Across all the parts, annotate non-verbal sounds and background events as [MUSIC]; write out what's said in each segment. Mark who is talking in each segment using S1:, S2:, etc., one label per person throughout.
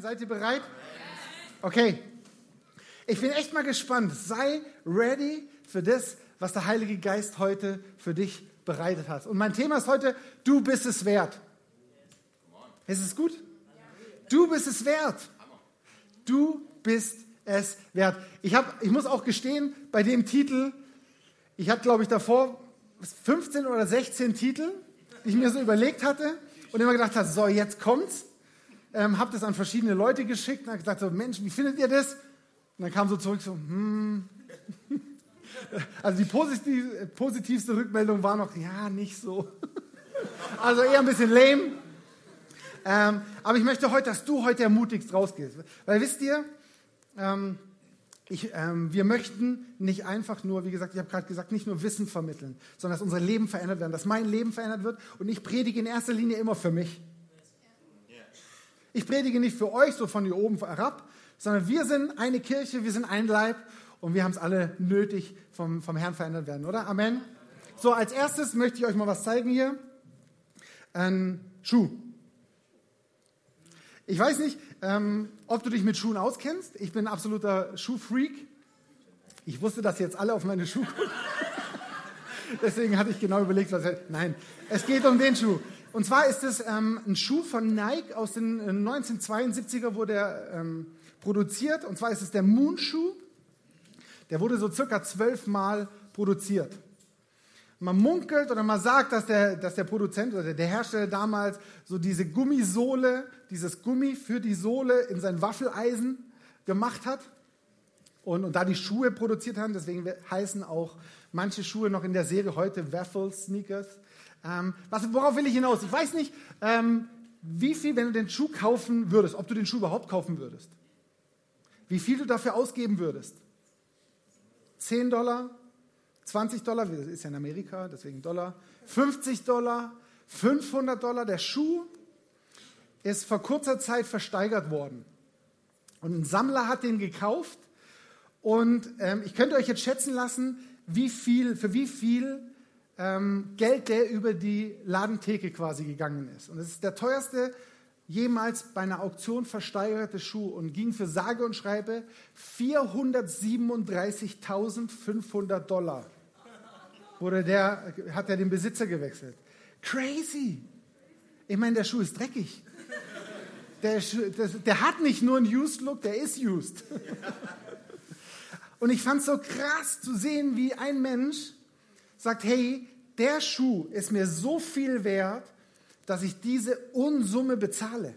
S1: Amen. Seid ihr bereit? Okay. Ich bin echt mal gespannt. Sei ready für das, was der Heilige Geist heute für dich bereitet hat. Und mein Thema ist heute, du bist es wert. Ist es gut? Du bist es wert. Du bist es wert. Ich, hab, ich muss auch gestehen, bei dem Titel, ich hatte, glaube ich, davor 15 oder 16 Titel, die ich mir so überlegt hatte und immer gedacht habe, so, jetzt kommt's ähm, habe das an verschiedene Leute geschickt und habe gesagt, so, Mensch, wie findet ihr das? Und dann kam so zurück, so, hm. [LAUGHS] Also die positiv, positivste Rückmeldung war noch, ja, nicht so. [LAUGHS] Also eher ein bisschen lame. Ähm, aber ich möchte heute, dass du heute ermutigst rausgehst. Weil wisst ihr, ähm, ich, ähm, wir möchten nicht einfach nur, wie gesagt, ich habe gerade gesagt, nicht nur Wissen vermitteln, sondern dass unser Leben verändert wird, dass mein Leben verändert wird. Und ich predige in erster Linie immer für mich. Ich predige nicht für euch so von hier oben herab, sondern wir sind eine Kirche, wir sind ein Leib und wir haben es alle nötig, vom, vom Herrn verändert werden, oder? Amen. So, als erstes möchte ich euch mal was zeigen hier. Ein Schuh. Ich weiß nicht, ähm, ob du dich mit Schuhen auskennst. Ich bin ein absoluter Schuhfreak. Ich wusste, dass jetzt alle auf meine Schuhe gucken. [LAUGHS] Deswegen hatte ich genau überlegt, was. Nein, es geht um den Schuh. Und zwar ist es ähm, ein Schuh von Nike aus den 1972er, äh, wurde er ähm, produziert. Und zwar ist es der Moon-Schuh. Der wurde so circa zwölfmal produziert. Man munkelt oder man sagt, dass der, dass der Produzent oder der Hersteller damals so diese Gummisohle, dieses Gummi für die Sohle in sein Waffeleisen gemacht hat und, und da die Schuhe produziert haben. Deswegen heißen auch manche Schuhe noch in der Serie heute Waffle Sneakers. Ähm, was, worauf will ich hinaus? Ich weiß nicht, ähm, wie viel, wenn du den Schuh kaufen würdest, ob du den Schuh überhaupt kaufen würdest. Wie viel du dafür ausgeben würdest. 10 Dollar, 20 Dollar, das ist ja in Amerika, deswegen Dollar, 50 Dollar, 500 Dollar. Der Schuh ist vor kurzer Zeit versteigert worden. Und ein Sammler hat den gekauft. Und ähm, ich könnte euch jetzt schätzen lassen, wie viel, für wie viel ähm, Geld, der über die Ladentheke quasi gegangen ist. Und es ist der teuerste jemals bei einer Auktion versteigerte Schuh und ging für sage und schreibe 437.500 Dollar. Wurde der, hat er den Besitzer gewechselt. Crazy! Ich meine, der Schuh ist dreckig. Der, der, der hat nicht nur einen Used Look, der ist used. Und ich fand es so krass zu sehen, wie ein Mensch sagt, hey, der Schuh ist mir so viel wert, dass ich diese Unsumme bezahle.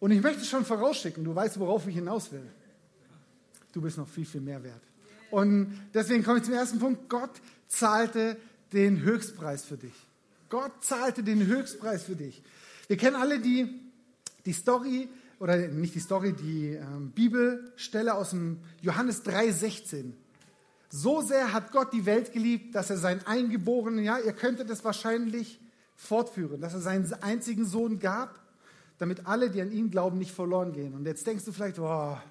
S1: Und ich möchte schon vorausschicken, du weißt, worauf ich hinaus will. Du bist noch viel, viel mehr wert. Und deswegen komme ich zum ersten Punkt. Gott zahlte den Höchstpreis für dich. Gott zahlte den Höchstpreis für dich. Wir kennen alle die, die Story, oder nicht die Story, die ähm, Bibelstelle aus dem Johannes 3,16. So sehr hat Gott die Welt geliebt, dass er seinen Eingeborenen, ja, ihr könntet es wahrscheinlich fortführen, dass er seinen einzigen Sohn gab, damit alle, die an ihn glauben, nicht verloren gehen. Und jetzt denkst du vielleicht, boah,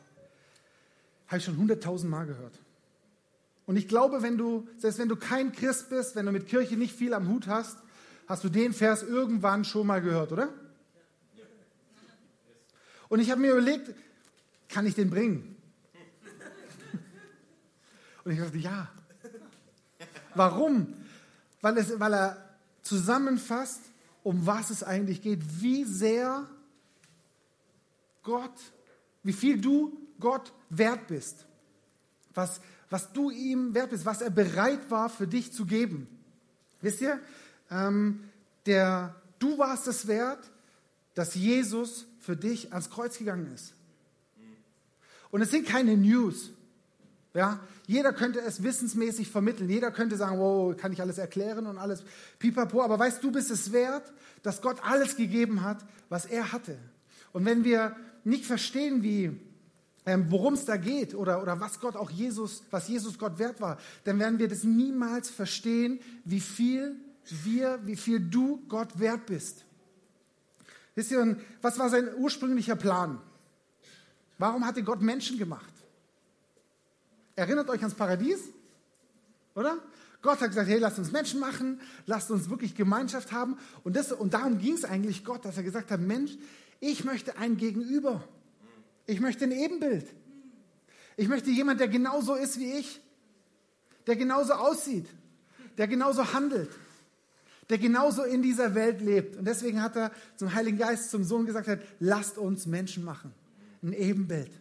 S1: habe ich schon hunderttausend Mal gehört. Und ich glaube, wenn du, selbst wenn du kein Christ bist, wenn du mit Kirche nicht viel am Hut hast, hast du den Vers irgendwann schon mal gehört, oder? Und ich habe mir überlegt, kann ich den bringen? Und ich dachte, ja. Warum? Weil, es, weil er zusammenfasst, um was es eigentlich geht, wie sehr Gott, wie viel du Gott wert bist, was, was du ihm wert bist, was er bereit war für dich zu geben. Wisst ihr, ähm, der, du warst es wert, dass Jesus für dich ans Kreuz gegangen ist. Und es sind keine News. Ja, jeder könnte es wissensmäßig vermitteln. Jeder könnte sagen, wow, kann ich alles erklären und alles pipapo. Aber weißt du, bist es wert, dass Gott alles gegeben hat, was er hatte. Und wenn wir nicht verstehen, wie, ähm, worum es da geht oder, oder was Gott auch Jesus, was Jesus Gott wert war, dann werden wir das niemals verstehen, wie viel wir, wie viel du Gott wert bist. Wisst ihr, was war sein ursprünglicher Plan? Warum hatte Gott Menschen gemacht? Erinnert euch ans Paradies? Oder? Gott hat gesagt, hey, lasst uns Menschen machen, lasst uns wirklich Gemeinschaft haben. Und, das, und darum ging es eigentlich Gott, dass er gesagt hat, Mensch, ich möchte ein Gegenüber. Ich möchte ein Ebenbild. Ich möchte jemand, der genauso ist wie ich, der genauso aussieht, der genauso handelt, der genauso in dieser Welt lebt. Und deswegen hat er zum Heiligen Geist, zum Sohn gesagt, hat, lasst uns Menschen machen. Ein Ebenbild.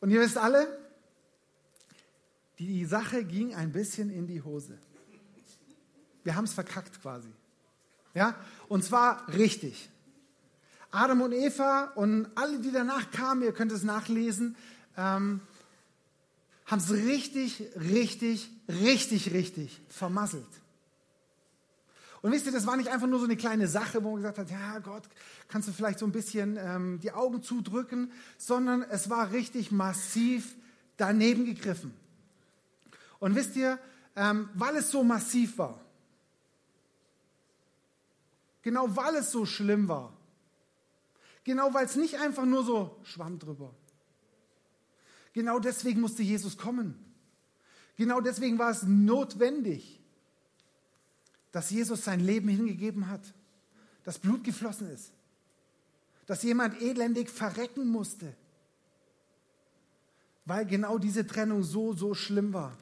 S1: Und ihr wisst alle, die Sache ging ein bisschen in die Hose. Wir haben es verkackt quasi. Ja? Und zwar richtig. Adam und Eva und alle, die danach kamen, ihr könnt es nachlesen, ähm, haben es richtig, richtig, richtig, richtig vermasselt. Und wisst ihr, das war nicht einfach nur so eine kleine Sache, wo man gesagt hat, ja Gott, kannst du vielleicht so ein bisschen ähm, die Augen zudrücken, sondern es war richtig massiv daneben gegriffen. Und wisst ihr, ähm, weil es so massiv war, genau weil es so schlimm war, genau weil es nicht einfach nur so schwamm drüber, genau deswegen musste Jesus kommen. Genau deswegen war es notwendig, dass Jesus sein Leben hingegeben hat, dass Blut geflossen ist, dass jemand elendig verrecken musste, weil genau diese Trennung so, so schlimm war.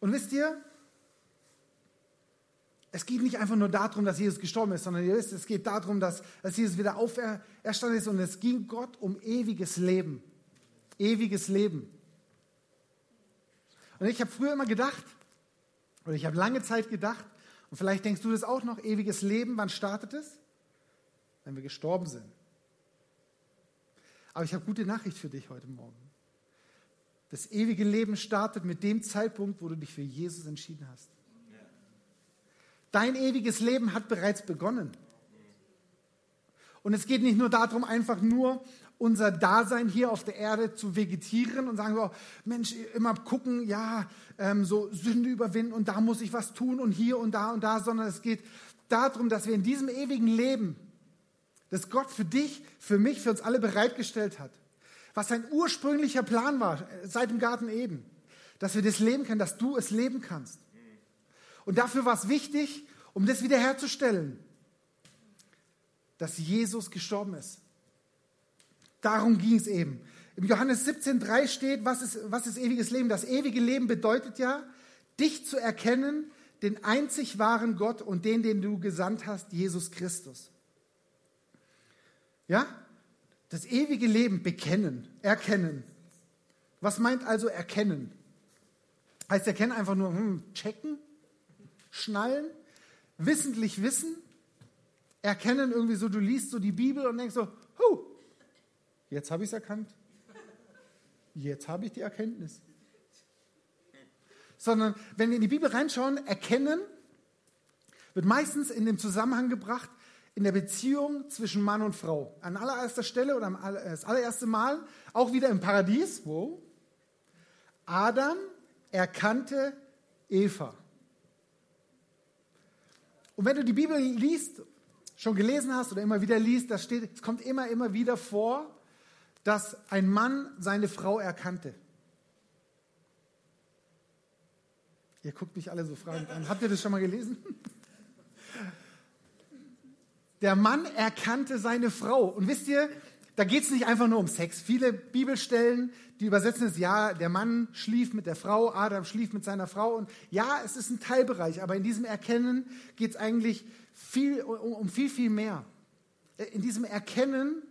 S1: Und wisst ihr, es geht nicht einfach nur darum, dass Jesus gestorben ist, sondern ihr wisst, es geht darum, dass, dass Jesus wieder auferstanden ist und es ging Gott um ewiges Leben. Ewiges Leben. Und ich habe früher immer gedacht, oder ich habe lange Zeit gedacht, und vielleicht denkst du das auch noch, ewiges Leben, wann startet es? Wenn wir gestorben sind. Aber ich habe gute Nachricht für dich heute Morgen. Das ewige Leben startet mit dem Zeitpunkt, wo du dich für Jesus entschieden hast. Dein ewiges Leben hat bereits begonnen. Und es geht nicht nur darum, einfach nur unser Dasein hier auf der Erde zu vegetieren und sagen so, Mensch, immer gucken, ja, ähm, so Sünde überwinden und da muss ich was tun und hier und da und da, sondern es geht darum, dass wir in diesem ewigen Leben, das Gott für dich, für mich, für uns alle bereitgestellt hat, was sein ursprünglicher Plan war, seit dem Garten Eden, dass wir das leben können, dass du es leben kannst. Und dafür war es wichtig, um das wiederherzustellen, dass Jesus gestorben ist. Darum ging es eben. Im Johannes 17,3 steht, was ist, was ist ewiges Leben? Das ewige Leben bedeutet ja, dich zu erkennen, den einzig wahren Gott und den, den du gesandt hast, Jesus Christus. Ja? Das ewige Leben bekennen, erkennen. Was meint also erkennen? Heißt erkennen einfach nur hm, checken, schnallen, wissentlich wissen, erkennen irgendwie so, du liest so die Bibel und denkst so, huh, Jetzt habe ich es erkannt. Jetzt habe ich die Erkenntnis. Sondern wenn wir in die Bibel reinschauen, erkennen wird meistens in dem Zusammenhang gebracht in der Beziehung zwischen Mann und Frau. An allererster Stelle oder das allererste Mal, auch wieder im Paradies, wo Adam erkannte Eva. Und wenn du die Bibel liest, schon gelesen hast oder immer wieder liest, das steht, es kommt immer, immer wieder vor, dass ein Mann seine Frau erkannte. Ihr guckt mich alle so fragend an. Habt ihr das schon mal gelesen? [LAUGHS] Der Mann erkannte seine Frau. Und wisst ihr, da geht es nicht einfach nur um Sex. Viele Bibelstellen, die übersetzen es, ja, der Mann schlief mit der Frau, Adam schlief mit seiner Frau. Und ja, es ist ein Teilbereich, aber in diesem Erkennen geht es eigentlich viel, um, um viel, viel mehr. In diesem Erkennen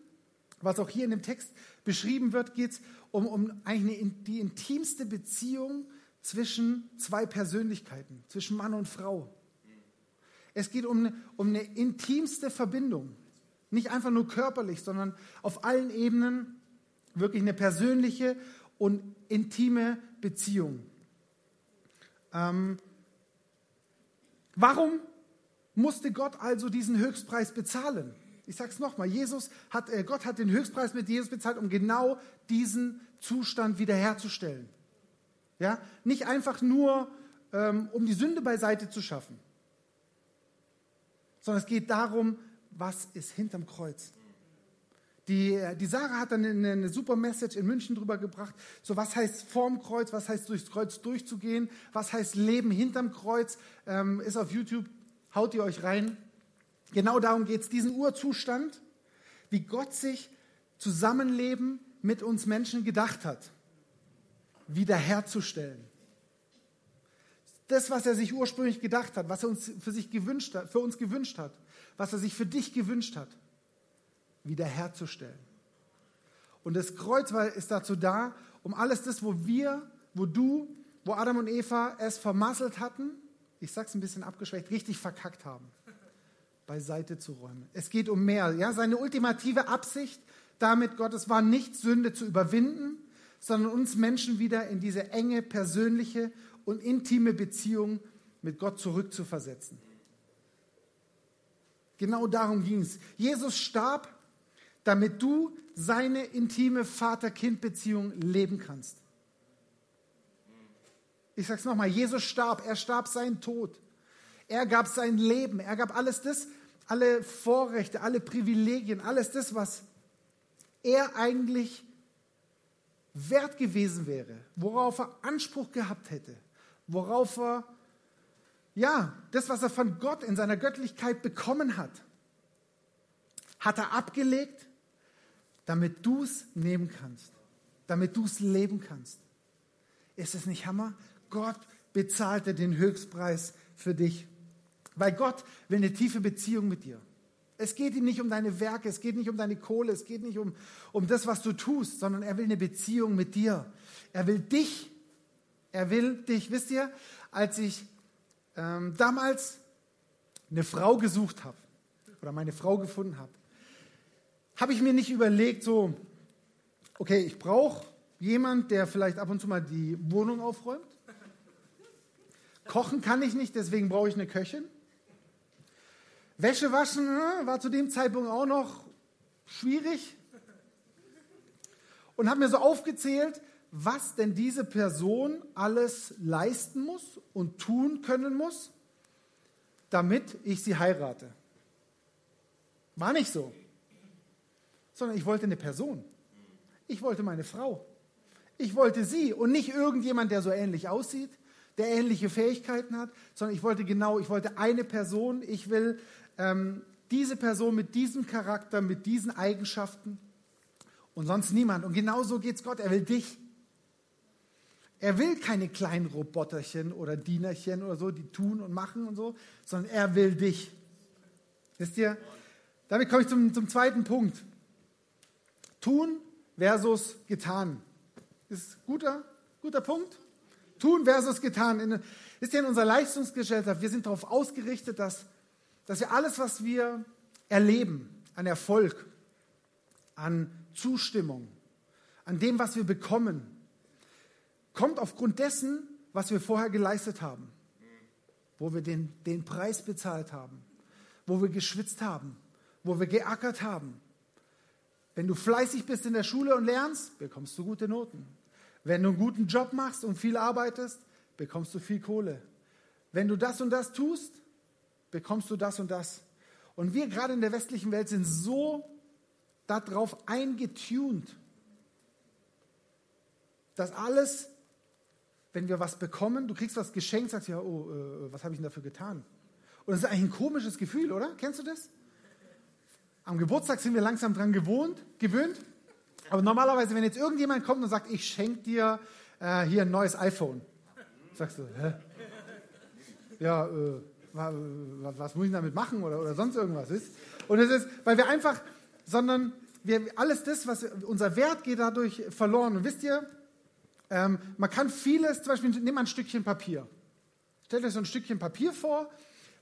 S1: was auch hier in dem Text beschrieben wird, geht es um, um eigentlich eine, die intimste Beziehung zwischen zwei Persönlichkeiten, zwischen Mann und Frau. Es geht um eine, um eine intimste Verbindung. Nicht einfach nur körperlich, sondern auf allen Ebenen wirklich eine persönliche und intime Beziehung. Ähm, warum musste Gott also diesen Höchstpreis bezahlen? Ich sage es nochmal, Jesus hat, äh, Gott hat den Höchstpreis mit Jesus bezahlt, um genau diesen Zustand wiederherzustellen. Ja? Nicht einfach nur, ähm, um die Sünde beiseite zu schaffen, sondern es geht darum, was ist hinterm Kreuz. Die, die Sarah hat dann eine, eine super Message in München drüber gebracht. So, was heißt vorm Kreuz? Was heißt durchs Kreuz durchzugehen? Was heißt Leben hinterm Kreuz? Ähm, ist auf YouTube. Haut ihr euch rein. Genau darum geht es. Diesen Urzustand, wie Gott sich Zusammenleben mit uns Menschen gedacht hat, wiederherzustellen. Das, was er sich ursprünglich gedacht hat, was er uns für sich gewünscht hat, für uns gewünscht hat, was er sich für dich gewünscht hat, wiederherzustellen. Und das Kreuz ist dazu da, um alles das, wo wir, wo du, wo Adam und Eva es vermasselt hatten, ich sag's ein bisschen abgeschwächt, richtig verkackt haben, beiseite zu räumen. Es geht um mehr. Ja? Seine ultimative Absicht damit, Gottes war nicht Sünde zu überwinden, sondern uns Menschen wieder in diese enge, persönliche und intime Beziehung mit Gott zurückzuversetzen. Genau darum ging es. Jesus starb damit du seine intime Vater-Kind-Beziehung leben kannst. Ich sage es nochmal, Jesus starb, er starb seinen Tod. Er gab sein Leben, er gab alles das, alle Vorrechte, alle Privilegien, alles das, was er eigentlich wert gewesen wäre, worauf er Anspruch gehabt hätte, worauf er, ja, das, was er von Gott in seiner Göttlichkeit bekommen hat, hat er abgelegt damit du es nehmen kannst, damit du es leben kannst. Ist es nicht Hammer? Gott bezahlte den Höchstpreis für dich, weil Gott will eine tiefe Beziehung mit dir. Es geht ihm nicht um deine Werke, es geht nicht um deine Kohle, es geht nicht um, um das, was du tust, sondern er will eine Beziehung mit dir. Er will dich. Er will dich. Wisst ihr, als ich ähm, damals eine Frau gesucht habe oder meine Frau gefunden habe, habe ich mir nicht überlegt, so, okay, ich brauche jemand, der vielleicht ab und zu mal die Wohnung aufräumt. Kochen kann ich nicht, deswegen brauche ich eine Köchin. Wäsche waschen hm, war zu dem Zeitpunkt auch noch schwierig. Und habe mir so aufgezählt, was denn diese Person alles leisten muss und tun können muss, damit ich sie heirate. War nicht so sondern ich wollte eine Person. Ich wollte meine Frau. Ich wollte sie und nicht irgendjemand, der so ähnlich aussieht, der ähnliche Fähigkeiten hat, sondern ich wollte genau, ich wollte eine Person. Ich will ähm, diese Person mit diesem Charakter, mit diesen Eigenschaften und sonst niemand. Und genau so geht es Gott. Er will dich. Er will keine kleinen Roboterchen oder Dienerchen oder so, die tun und machen und so, sondern er will dich. Wisst ihr? Damit komme ich zum, zum zweiten Punkt. Tun versus getan. Ist guter, guter Punkt. Tun versus getan. In, ist ja in unserer Leistungsgesellschaft, wir sind darauf ausgerichtet, dass, dass wir alles, was wir erleben, an Erfolg, an Zustimmung, an dem, was wir bekommen, kommt aufgrund dessen, was wir vorher geleistet haben, wo wir den, den Preis bezahlt haben, wo wir geschwitzt haben, wo wir geackert haben, wenn du fleißig bist in der Schule und lernst, bekommst du gute Noten. Wenn du einen guten Job machst und viel arbeitest, bekommst du viel Kohle. Wenn du das und das tust, bekommst du das und das. Und wir gerade in der westlichen Welt sind so darauf eingetunt, dass alles, wenn wir was bekommen, du kriegst was geschenkt, sagst ja, oh, äh, was habe ich denn dafür getan? Und das ist eigentlich ein komisches Gefühl, oder? Kennst du das? Am Geburtstag sind wir langsam dran gewohnt, gewöhnt. Aber normalerweise, wenn jetzt irgendjemand kommt und sagt, ich schenke dir äh, hier ein neues iPhone, sagst du, hä? Ja, äh, was, muss ich damit machen oder, oder sonst irgendwas ist. Und es ist, weil wir einfach, sondern wir, alles das, was unser Wert geht dadurch verloren. Und wisst ihr, ähm, man kann vieles, zum Beispiel, nimm ein Stückchen Papier. Stellt euch so ein Stückchen Papier vor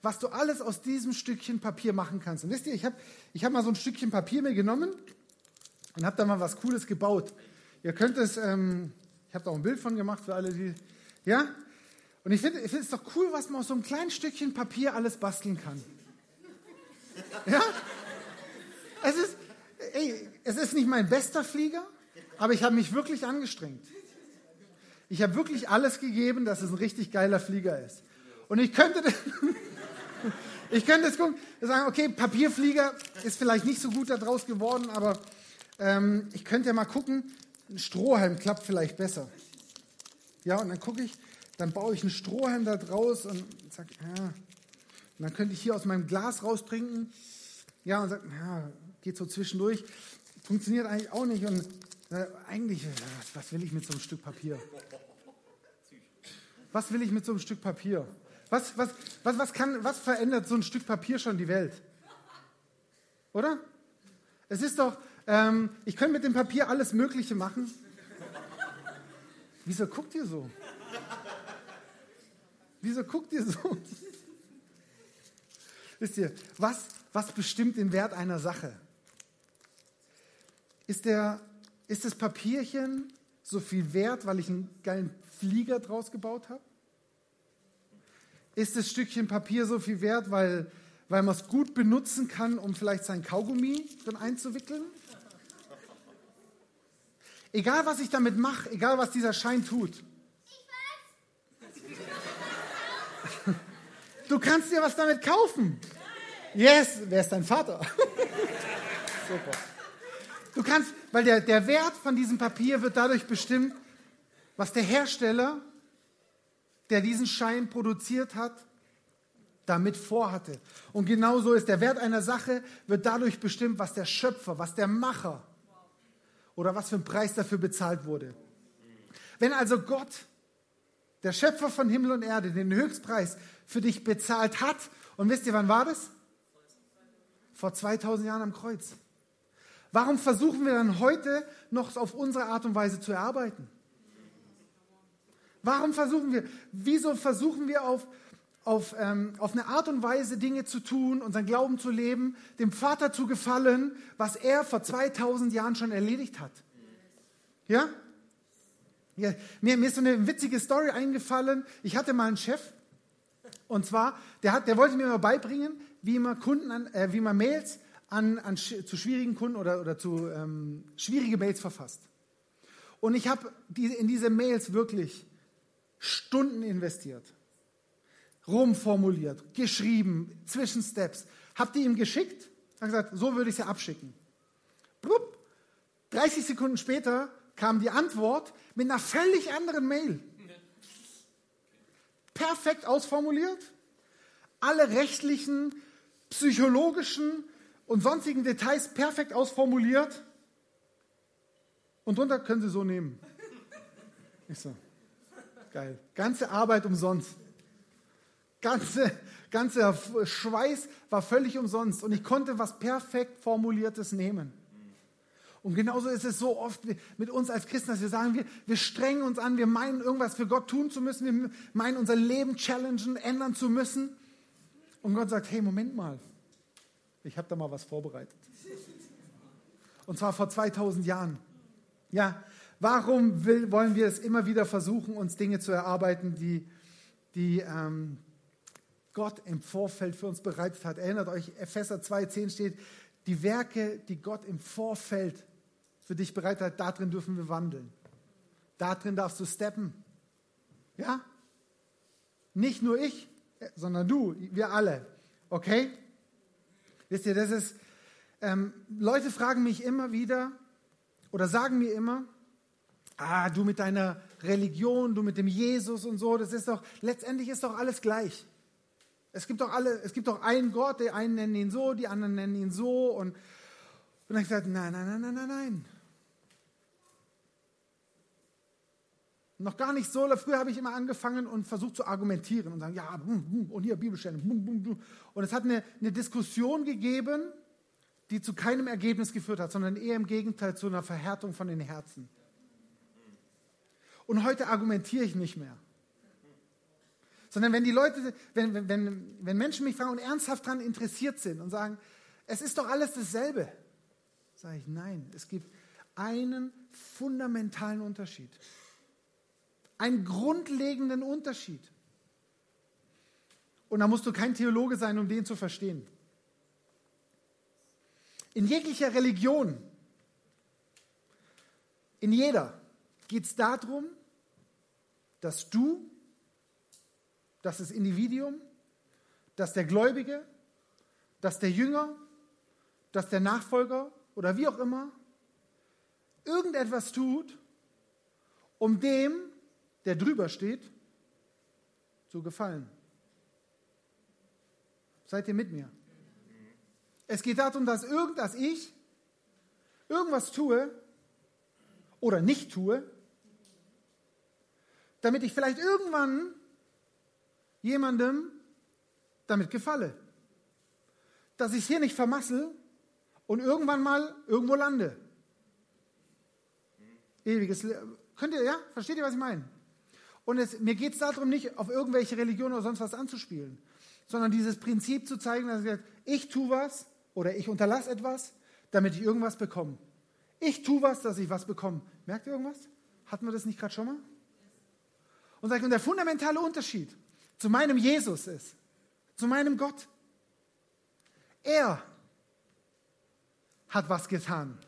S1: was du alles aus diesem Stückchen Papier machen kannst. Und wisst ihr, ich habe ich hab mal so ein Stückchen Papier mir genommen und habe da mal was Cooles gebaut. Ihr könnt es, ähm, ich habe da auch ein Bild von gemacht für alle, die, ja? Und ich finde es doch cool, was man aus so einem kleinen Stückchen Papier alles basteln kann. Ja? Es ist, ey, es ist nicht mein bester Flieger, aber ich habe mich wirklich angestrengt. Ich habe wirklich alles gegeben, dass es ein richtig geiler Flieger ist. Und ich könnte, [LAUGHS] Ich könnte jetzt gucken, sagen, okay, Papierflieger ist vielleicht nicht so gut daraus geworden, aber ähm, ich könnte ja mal gucken, ein Strohhalm klappt vielleicht besser. Ja, und dann gucke ich, dann baue ich einen Strohhalm da draus und sage, ja, und dann könnte ich hier aus meinem Glas raustrinken. Ja, und sage, ja, geht so zwischendurch. Funktioniert eigentlich auch nicht. Und eigentlich, was, was will ich mit so einem Stück Papier? Was will ich mit so einem Stück Papier? Was, was, was, was, kann, was verändert so ein Stück Papier schon die Welt? Oder? Es ist doch, ähm, ich könnte mit dem Papier alles Mögliche machen. Wieso guckt ihr so? Wieso guckt ihr so? Wisst ihr, was, was bestimmt den Wert einer Sache? Ist, der, ist das Papierchen so viel wert, weil ich einen geilen Flieger draus gebaut habe? Ist das Stückchen Papier so viel wert, weil, weil man es gut benutzen kann, um vielleicht sein Kaugummi drin einzuwickeln? Egal, was ich damit mache, egal, was dieser Schein tut. Du kannst dir was damit kaufen. Yes, wer ist dein Vater? [LAUGHS] Super. Du kannst, weil der, der Wert von diesem Papier wird dadurch bestimmt, was der Hersteller, der diesen Schein produziert hat, damit vorhatte. Und genauso ist der Wert einer Sache, wird dadurch bestimmt, was der Schöpfer, was der Macher oder was für ein Preis dafür bezahlt wurde. Wenn also Gott, der Schöpfer von Himmel und Erde, den Höchstpreis für dich bezahlt hat, und wisst ihr, wann war das? Vor 2000 Jahren am Kreuz. Warum versuchen wir dann heute noch auf unsere Art und Weise zu erarbeiten? Warum versuchen wir, wieso versuchen wir auf, auf, ähm, auf eine Art und Weise Dinge zu tun, unseren Glauben zu leben, dem Vater zu gefallen, was er vor 2000 Jahren schon erledigt hat. Ja? ja mir, mir ist so eine witzige Story eingefallen. Ich hatte mal einen Chef, und zwar, der, hat, der wollte mir mal beibringen, wie man, Kunden an, äh, wie man Mails an, an, zu schwierigen Kunden oder, oder zu ähm, schwierige Mails verfasst. Und ich habe die, in diese Mails wirklich Stunden investiert rumformuliert, geschrieben, Zwischensteps. Habt ihr ihm geschickt? Hat gesagt, so würde ich sie abschicken. Blub. 30 Sekunden später kam die Antwort mit einer völlig anderen Mail. Perfekt ausformuliert. Alle rechtlichen, psychologischen und sonstigen Details perfekt ausformuliert. Und drunter können Sie so nehmen. Ich so, geil. Ganze Arbeit umsonst ganze, ganzer Schweiß war völlig umsonst und ich konnte was perfekt formuliertes nehmen. Und genauso ist es so oft mit uns als Christen, dass wir sagen, wir, wir strengen uns an, wir meinen irgendwas für Gott tun zu müssen, wir meinen unser Leben challengen, ändern zu müssen. Und Gott sagt, hey, Moment mal, ich habe da mal was vorbereitet. Und zwar vor 2000 Jahren. Ja, warum will, wollen wir es immer wieder versuchen, uns Dinge zu erarbeiten, die, die, ähm, Gott im Vorfeld für uns bereitet hat. Erinnert euch, Epheser 2,10 steht, die Werke, die Gott im Vorfeld für dich bereitet hat, darin dürfen wir wandeln. Darin darfst du steppen. Ja? Nicht nur ich, sondern du, wir alle. Okay? Wisst ihr, das ist, ähm, Leute fragen mich immer wieder oder sagen mir immer, ah, du mit deiner Religion, du mit dem Jesus und so, das ist doch, letztendlich ist doch alles gleich. Es gibt doch alle, es gibt doch einen Gott, die einen nennen ihn so, die anderen nennen ihn so. Und, und dann habe ich gesagt, nein, nein, nein, nein, nein, nein. Noch gar nicht so. Früher habe ich immer angefangen und versucht zu argumentieren und sagen, ja, und hier Bibelstellen. Und es hat eine, eine Diskussion gegeben, die zu keinem Ergebnis geführt hat, sondern eher im Gegenteil zu einer Verhärtung von den Herzen. Und heute argumentiere ich nicht mehr. Sondern wenn die Leute, wenn, wenn, wenn Menschen mich fragen und ernsthaft daran interessiert sind und sagen, es ist doch alles dasselbe, sage ich, nein, es gibt einen fundamentalen Unterschied. Einen grundlegenden Unterschied. Und da musst du kein Theologe sein, um den zu verstehen. In jeglicher Religion, in jeder, geht es darum, dass du dass das Individuum, dass der Gläubige, dass der Jünger, dass der Nachfolger oder wie auch immer irgendetwas tut, um dem, der drüber steht, zu gefallen. Seid ihr mit mir? Es geht darum, dass irgend, dass ich irgendwas tue oder nicht tue, damit ich vielleicht irgendwann jemandem damit gefalle. Dass ich es hier nicht vermassel und irgendwann mal irgendwo lande. Ewiges Leben. Könnt ihr, ja? Versteht ihr, was ich meine? Und es, mir geht es darum, nicht auf irgendwelche Religionen oder sonst was anzuspielen, sondern dieses Prinzip zu zeigen, dass ich, tue was oder ich unterlasse etwas, damit ich irgendwas bekomme. Ich tue was, dass ich was bekomme. Merkt ihr irgendwas? Hatten wir das nicht gerade schon mal? Und, und der fundamentale Unterschied zu meinem Jesus ist, zu meinem Gott, er hat was getan,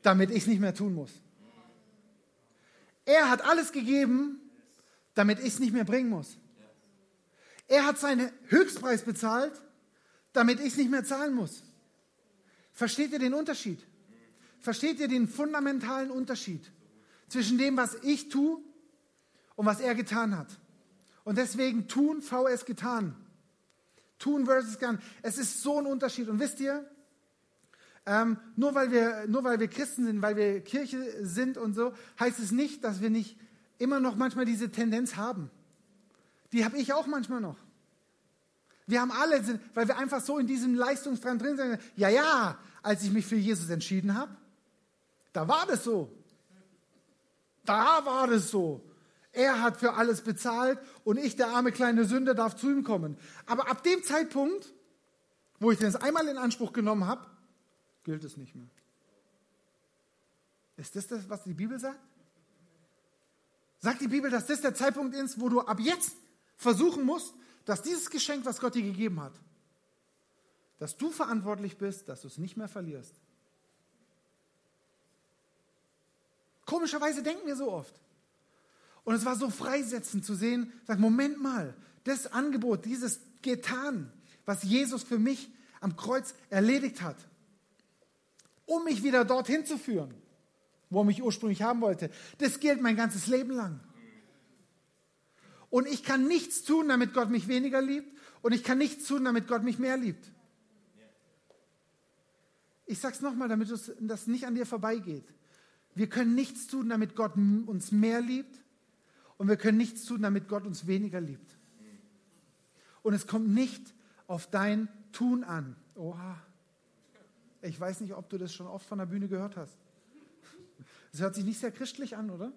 S1: damit ich es nicht mehr tun muss. Er hat alles gegeben, damit ich es nicht mehr bringen muss. Er hat seinen Höchstpreis bezahlt, damit ich es nicht mehr zahlen muss. Versteht ihr den Unterschied? Versteht ihr den fundamentalen Unterschied zwischen dem, was ich tue und was er getan hat? Und deswegen tun, VS getan. Tun versus gern. Es ist so ein Unterschied. Und wisst ihr, ähm, nur, weil wir, nur weil wir Christen sind, weil wir Kirche sind und so, heißt es nicht, dass wir nicht immer noch manchmal diese Tendenz haben. Die habe ich auch manchmal noch. Wir haben alle, weil wir einfach so in diesem Leistungsdrang drin sind. Ja, ja, als ich mich für Jesus entschieden habe, da war das so. Da war das so. Er hat für alles bezahlt und ich, der arme kleine Sünder, darf zu ihm kommen. Aber ab dem Zeitpunkt, wo ich das einmal in Anspruch genommen habe, gilt es nicht mehr. Ist das das, was die Bibel sagt? Sagt die Bibel, dass das der Zeitpunkt ist, wo du ab jetzt versuchen musst, dass dieses Geschenk, was Gott dir gegeben hat, dass du verantwortlich bist, dass du es nicht mehr verlierst. Komischerweise denken wir so oft. Und es war so freisetzend zu sehen, sag, Moment mal, das Angebot, dieses getan, was Jesus für mich am Kreuz erledigt hat, um mich wieder dorthin zu führen, wo er mich ursprünglich haben wollte. Das gilt mein ganzes Leben lang. Und ich kann nichts tun, damit Gott mich weniger liebt. Und ich kann nichts tun, damit Gott mich mehr liebt. Ich sage es nochmal, damit das nicht an dir vorbeigeht. Wir können nichts tun, damit Gott uns mehr liebt. Und wir können nichts tun, damit Gott uns weniger liebt. Und es kommt nicht auf dein Tun an. Oha. Ich weiß nicht, ob du das schon oft von der Bühne gehört hast. Es hört sich nicht sehr christlich an, oder?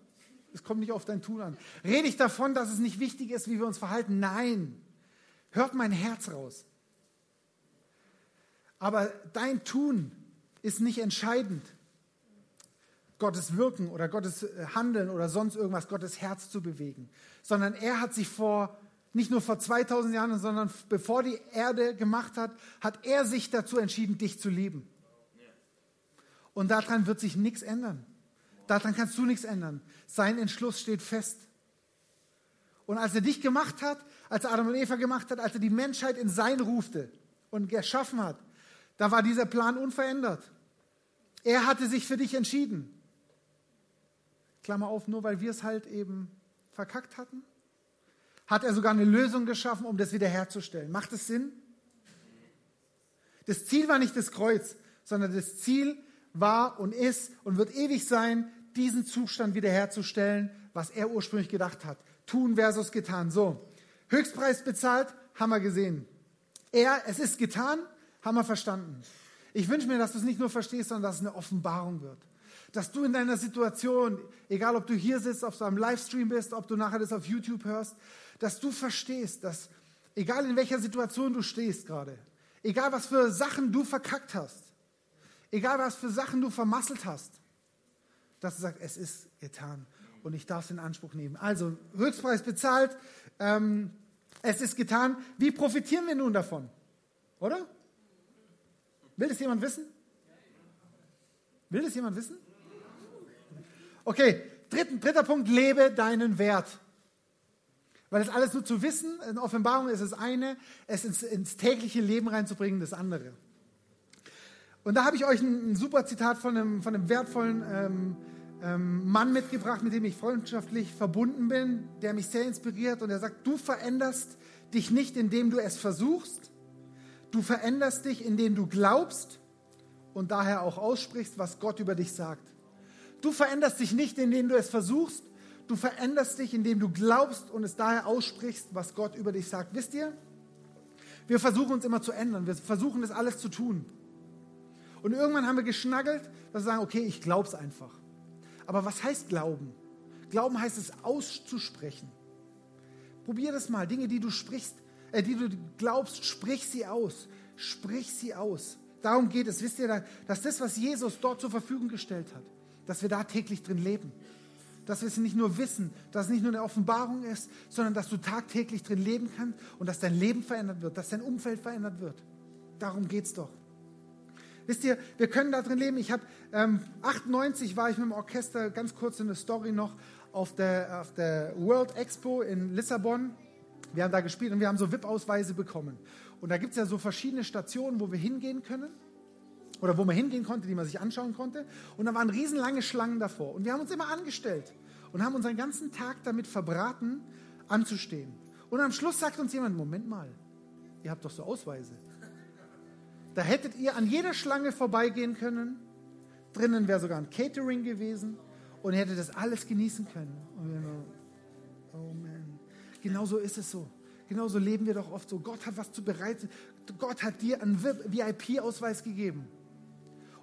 S1: Es kommt nicht auf dein Tun an. Rede ich davon, dass es nicht wichtig ist, wie wir uns verhalten? Nein. Hört mein Herz raus. Aber dein Tun ist nicht entscheidend. Gottes Wirken oder Gottes äh, Handeln oder sonst irgendwas, Gottes Herz zu bewegen, sondern er hat sich vor nicht nur vor 2000 Jahren, sondern bevor die Erde gemacht hat, hat er sich dazu entschieden, dich zu lieben. Und daran wird sich nichts ändern. Daran kannst du nichts ändern. Sein Entschluss steht fest. Und als er dich gemacht hat, als er Adam und Eva gemacht hat, als er die Menschheit in sein rufte und geschaffen hat, da war dieser Plan unverändert. Er hatte sich für dich entschieden. Klammer auf, nur weil wir es halt eben verkackt hatten, hat er sogar eine Lösung geschaffen, um das wiederherzustellen. Macht es Sinn? Das Ziel war nicht das Kreuz, sondern das Ziel war und ist und wird ewig sein, diesen Zustand wiederherzustellen, was er ursprünglich gedacht hat. Tun versus getan. So, Höchstpreis bezahlt, haben wir gesehen. Er, es ist getan, haben wir verstanden. Ich wünsche mir, dass du es nicht nur verstehst, sondern dass es eine Offenbarung wird. Dass du in deiner Situation, egal ob du hier sitzt, ob du am Livestream bist, ob du nachher das auf YouTube hörst, dass du verstehst, dass egal in welcher Situation du stehst gerade, egal was für Sachen du verkackt hast, Egal was für Sachen du vermasselt hast, dass du sagst, es ist getan und ich darf es in Anspruch nehmen. Also, Höchstpreis bezahlt, ähm, es ist getan. Wie profitieren wir nun davon? Oder? Will das jemand wissen? Will das jemand wissen? Okay, dritten, dritter Punkt, lebe deinen Wert. Weil das alles nur zu wissen, in Offenbarung ist das eine, es ins, ins tägliche Leben reinzubringen, das andere. Und da habe ich euch ein, ein, super Zitat von einem, von einem wertvollen ähm, ähm, Mann mitgebracht, mit dem ich freundschaftlich verbunden bin, der mich sehr inspiriert. Und er sagt, du veränderst dich nicht, indem du es versuchst. Du veränderst dich, indem du glaubst und daher auch aussprichst, was Gott über dich sagt. Du veränderst dich nicht, indem du es versuchst. Du veränderst dich, indem du glaubst und es daher aussprichst, was Gott über dich sagt. Wisst ihr? Wir versuchen uns immer zu ändern. Wir versuchen das alles zu tun. Und irgendwann haben wir geschnaggelt, dass wir sagen, okay, ich glaube es einfach. Aber was heißt Glauben? Glauben heißt es auszusprechen. Probier das mal. Dinge, die du sprichst, äh, die du glaubst, sprich sie aus. Sprich sie aus. Darum geht es. Wisst ihr, dass das, was Jesus dort zur Verfügung gestellt hat, dass wir da täglich drin leben. Dass wir es nicht nur wissen, dass es nicht nur eine Offenbarung ist, sondern dass du tagtäglich drin leben kannst und dass dein Leben verändert wird, dass dein Umfeld verändert wird. Darum geht es doch. Wisst ihr, wir können da drin leben. Ich habe ähm, 98 war ich mit dem Orchester, ganz kurz in der Story noch, auf der, auf der World Expo in Lissabon. Wir haben da gespielt und wir haben so VIP-Ausweise bekommen. Und da gibt es ja so verschiedene Stationen, wo wir hingehen können oder wo man hingehen konnte, die man sich anschauen konnte. Und da waren riesenlange Schlangen davor. Und wir haben uns immer angestellt und haben unseren ganzen Tag damit verbraten, anzustehen. Und am Schluss sagt uns jemand, Moment mal, ihr habt doch so Ausweise. Da hättet ihr an jeder Schlange vorbeigehen können. Drinnen wäre sogar ein Catering gewesen und ihr hättet das alles genießen können. Und wir nur, oh man, genau ist es so. Genauso leben wir doch oft so. Gott hat was zu bereiten. Gott hat dir einen VIP-Ausweis gegeben.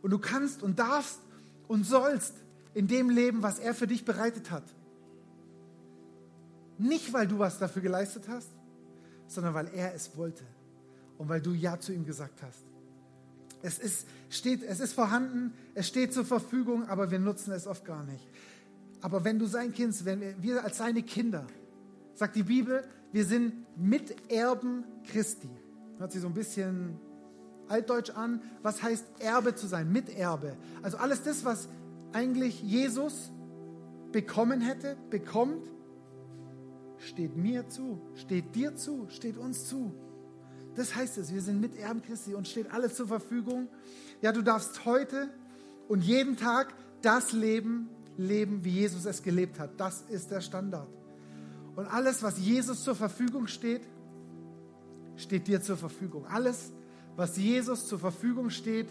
S1: Und du kannst und darfst und sollst in dem leben, was er für dich bereitet hat. Nicht, weil du was dafür geleistet hast, sondern weil er es wollte und weil du Ja zu ihm gesagt hast. Es ist, steht, es ist vorhanden, es steht zur Verfügung, aber wir nutzen es oft gar nicht. Aber wenn du sein Kind, wenn wir, wir als seine Kinder, sagt die Bibel, wir sind Miterben Christi. Hört sich so ein bisschen altdeutsch an. Was heißt Erbe zu sein? Miterbe. Also alles das, was eigentlich Jesus bekommen hätte, bekommt, steht mir zu, steht dir zu, steht uns zu. Das heißt es, wir sind Miterben Christi und steht alles zur Verfügung. Ja, du darfst heute und jeden Tag das Leben leben, wie Jesus es gelebt hat. Das ist der Standard. Und alles, was Jesus zur Verfügung steht, steht dir zur Verfügung. Alles, was Jesus zur Verfügung steht,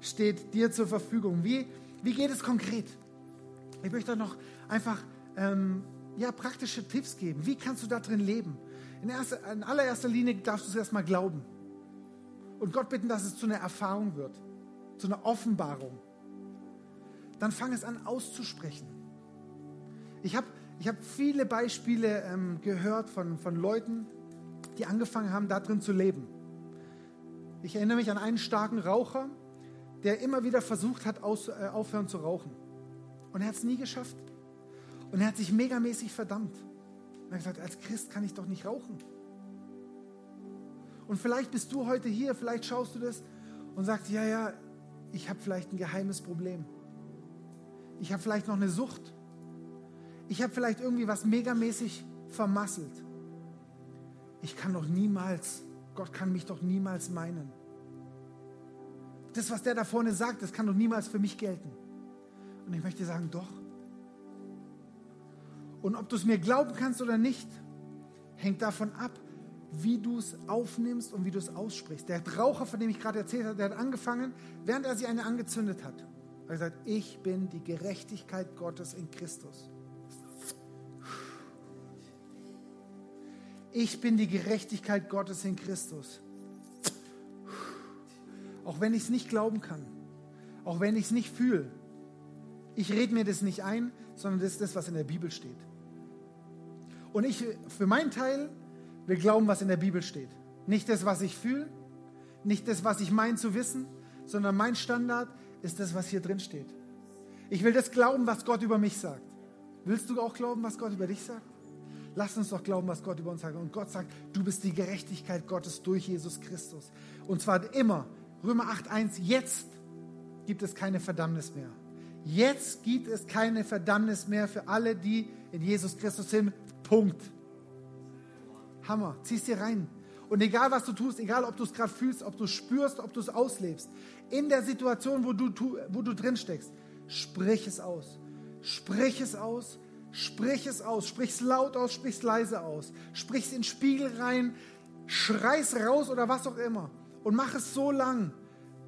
S1: steht dir zur Verfügung. Wie, wie geht es konkret? Ich möchte noch einfach ähm, ja, praktische Tipps geben. Wie kannst du da drin leben? In, erster, in allererster Linie darfst du es erstmal glauben. Und Gott bitten, dass es zu einer Erfahrung wird, zu einer Offenbarung. Dann fang es an auszusprechen. Ich habe ich hab viele Beispiele ähm, gehört von, von Leuten, die angefangen haben, da drin zu leben. Ich erinnere mich an einen starken Raucher, der immer wieder versucht hat, aus, äh, aufhören zu rauchen. Und er hat es nie geschafft. Und er hat sich megamäßig verdammt. Und er hat gesagt, als Christ kann ich doch nicht rauchen. Und vielleicht bist du heute hier, vielleicht schaust du das und sagst, ja, ja, ich habe vielleicht ein geheimes Problem. Ich habe vielleicht noch eine Sucht. Ich habe vielleicht irgendwie was megamäßig vermasselt. Ich kann doch niemals Gott kann mich doch niemals meinen. Das, was der da vorne sagt, das kann doch niemals für mich gelten. Und ich möchte sagen, doch. Und ob du es mir glauben kannst oder nicht, hängt davon ab, wie du es aufnimmst und wie du es aussprichst. Der Raucher, von dem ich gerade erzählt habe, der hat angefangen, während er sich eine angezündet hat. Er hat gesagt, ich bin die Gerechtigkeit Gottes in Christus. Ich bin die Gerechtigkeit Gottes in Christus. Auch wenn ich es nicht glauben kann, auch wenn ich es nicht fühle. Ich rede mir das nicht ein, sondern das ist das, was in der Bibel steht. Und ich für meinen Teil will glauben, was in der Bibel steht. Nicht das, was ich fühle, nicht das, was ich meine zu wissen, sondern mein Standard ist das, was hier drin steht. Ich will das glauben, was Gott über mich sagt. Willst du auch glauben, was Gott über dich sagt? Lass uns doch glauben, was Gott über uns sagt. Und Gott sagt, du bist die Gerechtigkeit Gottes durch Jesus Christus. Und zwar immer. Römer 8.1, jetzt gibt es keine Verdammnis mehr. Jetzt gibt es keine Verdammnis mehr für alle, die in Jesus Christus sind. Punkt. Hammer. Zieh's dir rein. Und egal, was du tust, egal, ob du es gerade fühlst, ob du es spürst, ob du es auslebst, in der Situation, wo du, wo du drin steckst, sprich es aus. Sprich es aus, sprich es aus, sprich es laut aus, sprich es leise aus, sprich es in den Spiegel rein, schrei es raus oder was auch immer. Und mach es so lang,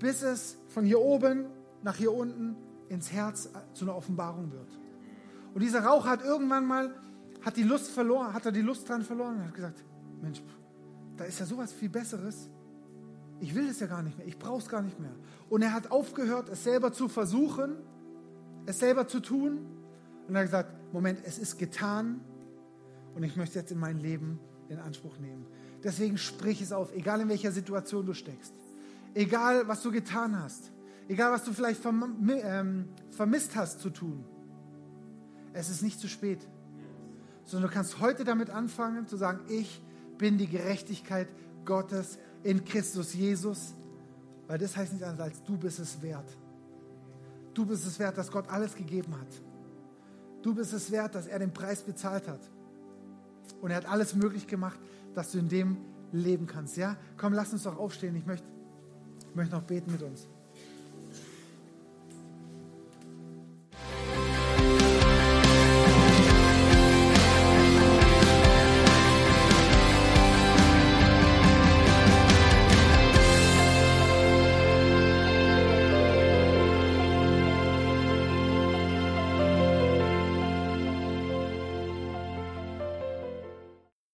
S1: bis es von hier oben nach hier unten ins Herz zu einer Offenbarung wird. Und dieser Rauch hat irgendwann mal, hat die Lust verloren, hat er die Lust dran verloren und hat gesagt, Mensch, da ist ja sowas viel Besseres. Ich will es ja gar nicht mehr, ich brauche es gar nicht mehr. Und er hat aufgehört, es selber zu versuchen, es selber zu tun. Und er hat gesagt, Moment, es ist getan und ich möchte jetzt in mein Leben in Anspruch nehmen. Deswegen sprich es auf, egal in welcher Situation du steckst, egal was du getan hast, egal was du vielleicht verm ähm, vermisst hast zu tun. Es ist nicht zu spät, sondern du kannst heute damit anfangen zu sagen, ich bin die Gerechtigkeit Gottes in Christus Jesus, weil das heißt nicht anders als du bist es wert. Du bist es wert, dass Gott alles gegeben hat. Du bist es wert, dass er den Preis bezahlt hat. Und er hat alles möglich gemacht, dass du in dem leben kannst. Ja, komm, lass uns doch aufstehen. Ich möchte, ich möchte noch beten mit uns.